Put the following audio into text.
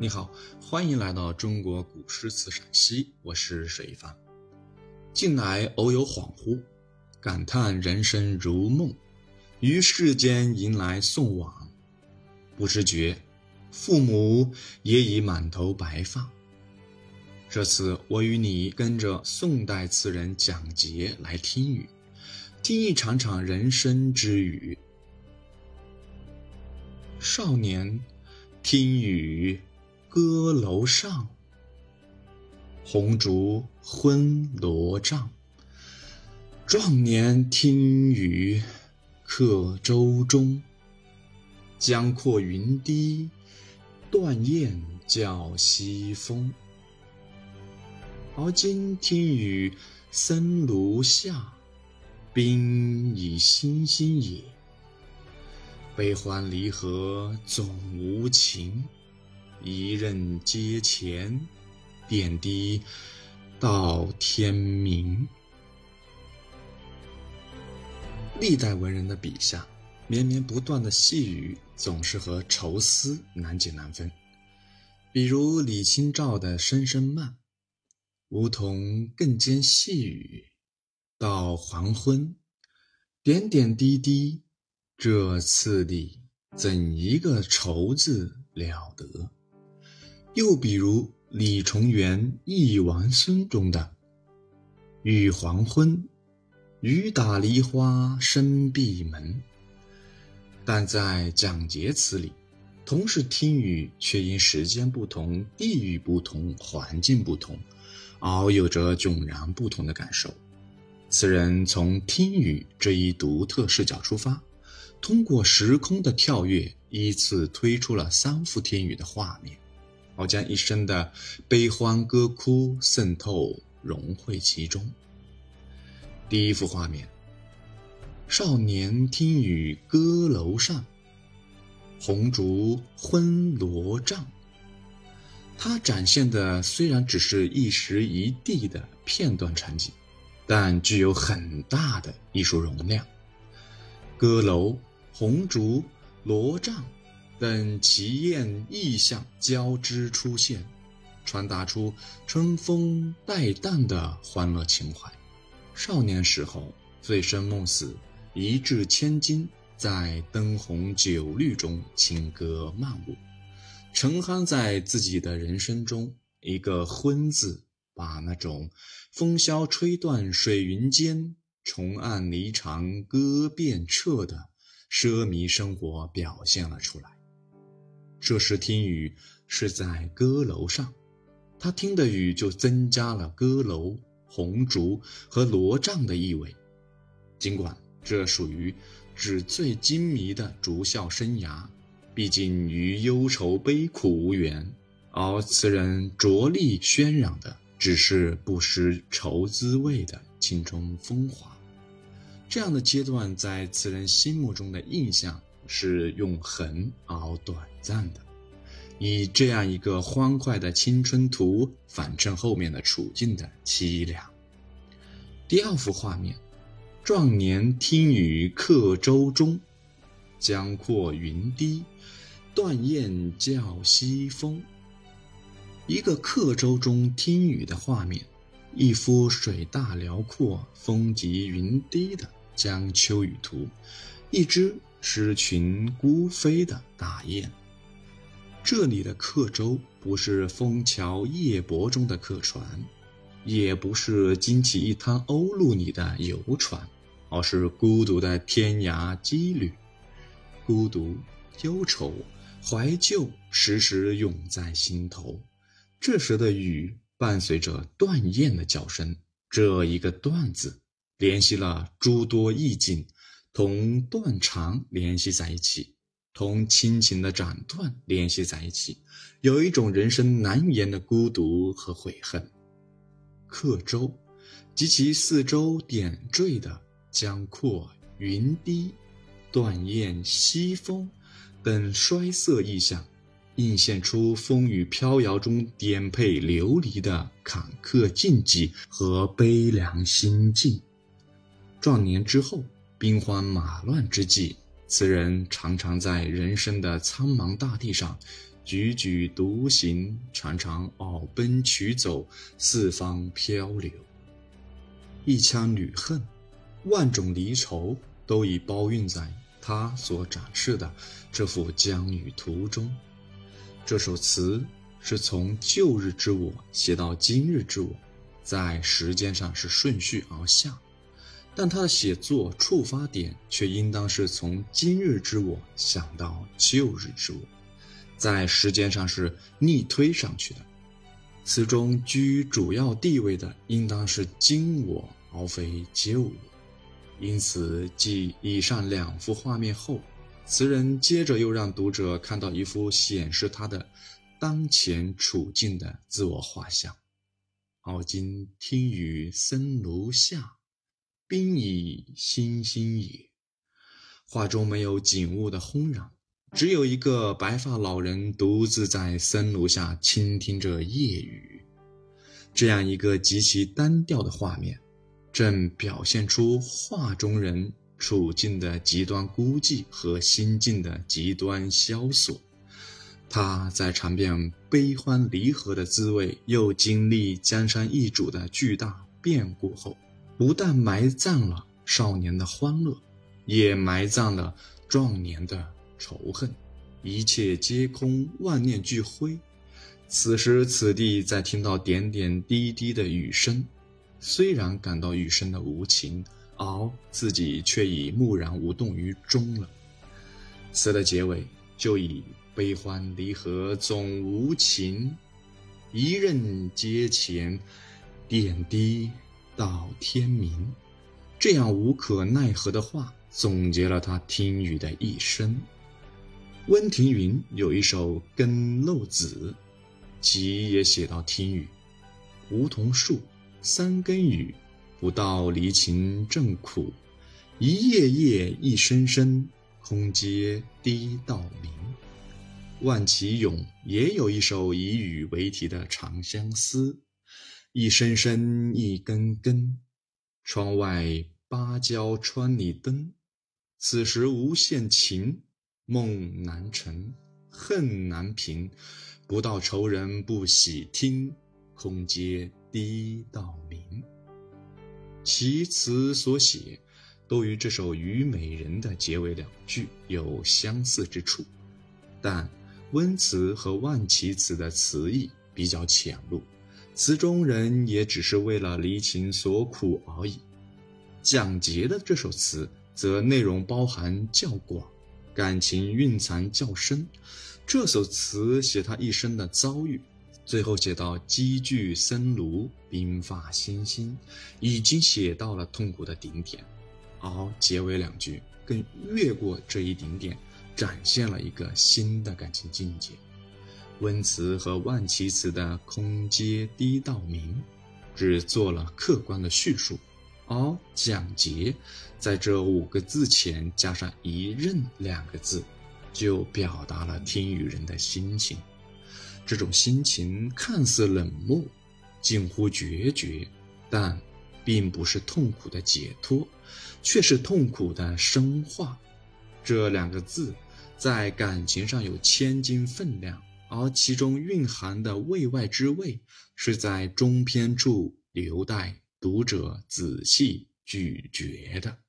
你好，欢迎来到中国古诗词赏析，我是水一帆。近来偶有恍惚，感叹人生如梦，于世间迎来送往，不知觉，父母也已满头白发。这次我与你跟着宋代词人蒋捷来听雨，听一场场人生之雨。少年听雨。歌楼上，红烛昏罗帐。壮年听雨客舟中。江阔云低，断雁叫西风。而今听雨僧庐下，冰已星星也。悲欢离合总无情。一任阶前，点滴到天明。历代文人的笔下，绵绵不断的细雨，总是和愁思难解难分。比如李清照的《声声慢》，梧桐更兼细雨，到黄昏，点点滴滴，这次第怎一个愁字了得！又比如李重元《忆王孙》中的“雨黄昏，雨打梨花深闭门”，但在蒋捷词里，同是听雨，却因时间不同、地域不同、环境不同，而有着迥然不同的感受。此人从听雨这一独特视角出发，通过时空的跳跃，依次推出了三幅听雨的画面。我将一生的悲欢歌哭渗透融汇其中。第一幅画面：少年听雨歌楼上，红烛昏罗帐。它展现的虽然只是一时一地的片段场景，但具有很大的艺术容量。歌楼、红烛、罗帐。等奇艳异象交织出现，传达出春风带淡的欢乐情怀。少年时候醉生梦死，一掷千金，在灯红酒绿中轻歌曼舞，沉酣在自己的人生中。一个“昏”字，把那种风萧吹断水云间，重按离肠歌遍彻的奢靡生活表现了出来。这时听雨是在歌楼上，他听的雨就增加了歌楼、红烛和罗帐的意味。尽管这属于纸醉金迷的竹校生涯，毕竟与忧愁悲苦无缘，而词人着力渲染的只是不失愁滋味的青春风华。这样的阶段在词人心目中的印象。是永恒而短暂的，以这样一个欢快的青春图反衬后面的处境的凄凉。第二幅画面，壮年听雨客舟中，江阔云低，断雁叫西风。一个客舟中听雨的画面，一幅水大辽阔、风急云低的江秋雨图，一只。失群孤飞的大雁。这里的客舟不是枫桥夜泊中的客船，也不是惊起一滩鸥鹭里的游船，而是孤独的天涯羁旅。孤独、忧愁、怀旧时时涌在心头。这时的雨伴随着断雁的叫声，这一个“断”字，联系了诸多意境。同断肠联系在一起，同亲情的斩断联系在一起，有一种人生难言的孤独和悔恨。客舟及其四周点缀的江阔云低、断雁西风等衰色意象，映现出风雨飘摇中颠沛流离的坎坷境际和悲凉心境。壮年之后。兵荒马乱之际，词人常常在人生的苍茫大地上，踽踽独行，常常傲奔取走，四方漂流。一腔女恨，万种离愁，都已包蕴在他所展示的这幅江雨图中。这首词是从旧日之我写到今日之我，在时间上是顺序而下。但他的写作触发点却应当是从今日之我想到旧日之我，在时间上是逆推上去的。词中居主要地位的应当是今我，而非旧我。因此，继以上两幅画面后，词人接着又让读者看到一幅显示他的当前处境的自我画像。而今听雨僧庐下。冰已星星也。画中没有景物的轰然，只有一个白发老人独自在森庐下倾听着夜雨。这样一个极其单调的画面，正表现出画中人处境的极端孤寂和心境的极端萧索。他在尝遍悲欢离合的滋味，又经历江山易主的巨大变故后。不但埋葬了少年的欢乐，也埋葬了壮年的仇恨，一切皆空，万念俱灰。此时此地，在听到点点滴滴的雨声，虽然感到雨声的无情，而自己却已木然无动于衷了。词的结尾就以“悲欢离合总无情，一任阶前，点滴”。到天明，这样无可奈何的话，总结了他听雨的一生。温庭筠有一首《耕漏子》，其也写到听雨：梧桐树，三更雨，不到离情正苦。一夜夜，一声声，空阶滴到明。万绮咏也有一首以雨为题的《长相思》。一声声，一根根，窗外芭蕉窗里灯。此时无限情，梦难成，恨难平。不到愁人不喜听，空阶滴到明。其词所写，都与这首《虞美人》的结尾两句有相似之处，但温词和万绮词的词意比较浅露。词中人也只是为了离情所苦而已。蒋捷的这首词则内容包含较广，感情蕴藏较深。这首词写他一生的遭遇，最后写到积聚森庐，鬓发星星，已经写到了痛苦的顶点，而结尾两句更越过这一顶点，展现了一个新的感情境界。温词和万绮词的“空阶滴到明”，只做了客观的叙述，而蒋捷在这五个字前加上“一任”两个字，就表达了听雨人的心情。这种心情看似冷漠，近乎决绝，但并不是痛苦的解脱，却是痛苦的深化。这两个字在感情上有千斤分量。而其中蕴含的味外之味，是在中篇处留待读者仔细咀嚼的。